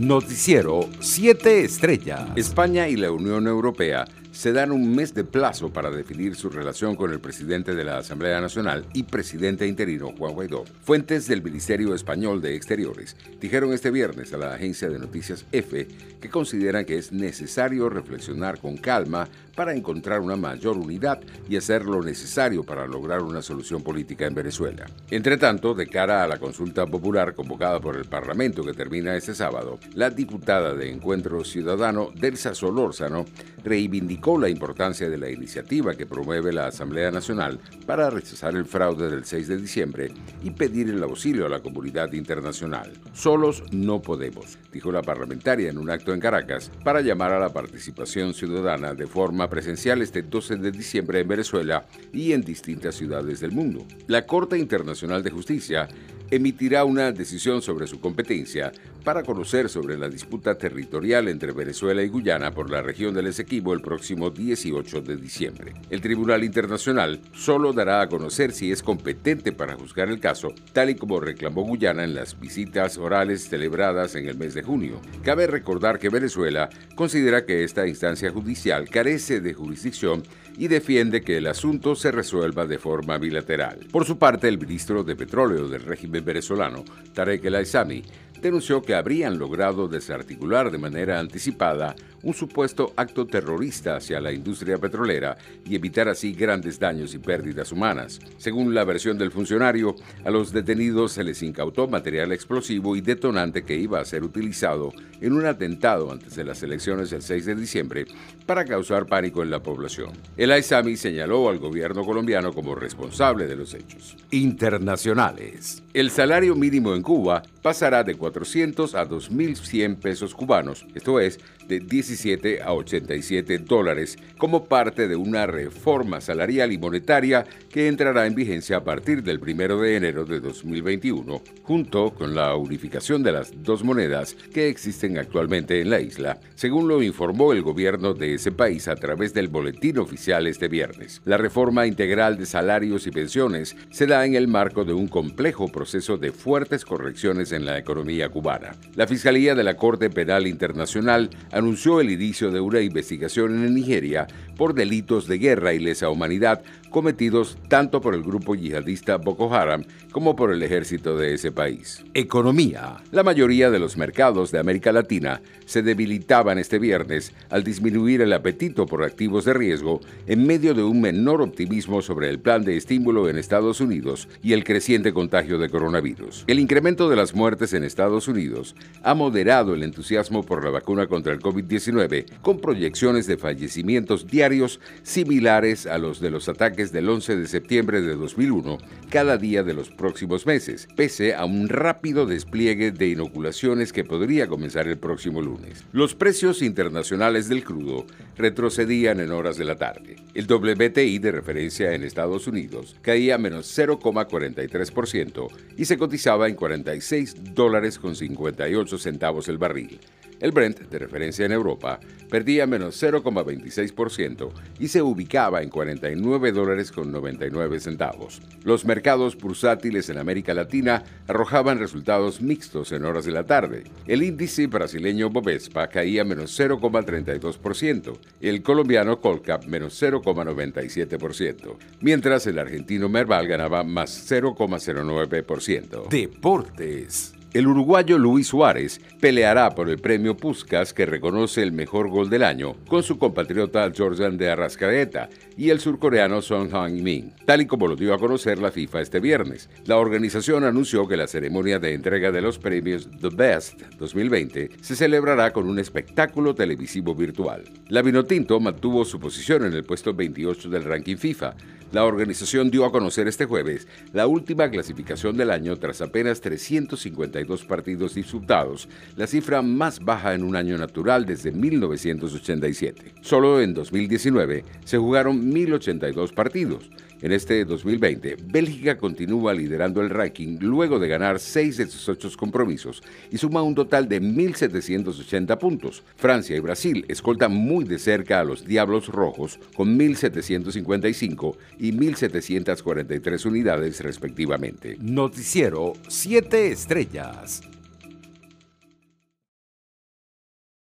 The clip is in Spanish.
Noticiero 7 Estrellas. España y la Unión Europea se dan un mes de plazo para definir su relación con el presidente de la Asamblea Nacional y presidente interino Juan Guaidó. Fuentes del Ministerio Español de Exteriores dijeron este viernes a la agencia de noticias EFE que consideran que es necesario reflexionar con calma para encontrar una mayor unidad y hacer lo necesario para lograr una solución política en Venezuela. Entre tanto, de cara a la consulta popular convocada por el Parlamento que termina este sábado, la diputada de Encuentro Ciudadano, Delsa Solórzano, reivindicó la importancia de la iniciativa que promueve la Asamblea Nacional para rechazar el fraude del 6 de diciembre y pedir el auxilio a la comunidad internacional. Solos no podemos, dijo la parlamentaria en un acto en Caracas, para llamar a la participación ciudadana de forma presencial este 12 de diciembre en Venezuela y en distintas ciudades del mundo. La Corte Internacional de Justicia emitirá una decisión sobre su competencia para conocer sobre la disputa territorial entre Venezuela y Guyana por la región del Esequibo el próximo 18 de diciembre. El Tribunal Internacional solo dará a conocer si es competente para juzgar el caso, tal y como reclamó Guyana en las visitas orales celebradas en el mes de junio. Cabe recordar que Venezuela considera que esta instancia judicial carece de jurisdicción y defiende que el asunto se resuelva de forma bilateral. Por su parte, el ministro de Petróleo del régimen venezolano, Tarek El Aizami, denunció que habrían logrado desarticular de manera anticipada un supuesto acto terrorista hacia la industria petrolera y evitar así grandes daños y pérdidas humanas. Según la versión del funcionario, a los detenidos se les incautó material explosivo y detonante que iba a ser utilizado en un atentado antes de las elecciones del 6 de diciembre para causar pánico en la población. El AISAMI señaló al gobierno colombiano como responsable de los hechos. Internacionales. El salario mínimo en Cuba pasará de 400 a 2.100 pesos cubanos, esto es, de 17 a 87 dólares, como parte de una reforma salarial y monetaria que entrará en vigencia a partir del 1 de enero de 2021, junto con la unificación de las dos monedas que existen actualmente en la isla, según lo informó el gobierno de ese país a través del boletín oficial este viernes. La reforma integral de salarios y pensiones se da en el marco de un complejo proceso de fuertes correcciones en la economía cubana. La Fiscalía de la Corte Penal Internacional anunció el inicio de una investigación en Nigeria por delitos de guerra y lesa humanidad cometidos tanto por el grupo yihadista Boko Haram como por el ejército de ese país. Economía. La mayoría de los mercados de América Latina se debilitaban este viernes al disminuir el apetito por activos de riesgo en medio de un menor optimismo sobre el plan de estímulo en Estados Unidos y el creciente contagio de coronavirus. El incremento de las muertes en Estados Unidos ha moderado el entusiasmo por la vacuna contra el COVID-19 con proyecciones de fallecimientos diarios similares a los de los ataques del 11 de septiembre de 2001 cada día de los próximos meses, pese a un rápido despliegue de inoculaciones que podría comenzar el próximo lunes. Los precios internacionales del crudo retrocedían en horas de la tarde. El WTI de referencia en Estados Unidos caía menos 0,43% y se cotizaba en 46 dólares con 58 centavos el barril. El Brent, de referencia en Europa, perdía menos 0,26% y se ubicaba en 49 dólares con 99 centavos. Los mercados bursátiles en América Latina arrojaban resultados mixtos en horas de la tarde. El índice brasileño Bovespa caía menos 0,32%, el colombiano Colcap menos 0,97%, mientras el argentino Merval ganaba más 0,09%. Deportes. El uruguayo Luis Suárez peleará por el premio Puskas que reconoce el mejor gol del año con su compatriota Jordan de Arrascaeta y el surcoreano Son Heung-min, tal y como lo dio a conocer la FIFA este viernes. La organización anunció que la ceremonia de entrega de los premios The Best 2020 se celebrará con un espectáculo televisivo virtual. La Vinotinto mantuvo su posición en el puesto 28 del ranking FIFA. La organización dio a conocer este jueves la última clasificación del año tras apenas 352 partidos disputados, la cifra más baja en un año natural desde 1987. Solo en 2019 se jugaron 1.082 partidos. En este 2020, Bélgica continúa liderando el ranking luego de ganar seis de sus ocho compromisos y suma un total de 1.780 puntos. Francia y Brasil escoltan muy de cerca a los Diablos Rojos con 1.755 y 1.743 unidades respectivamente. Noticiero 7 Estrellas.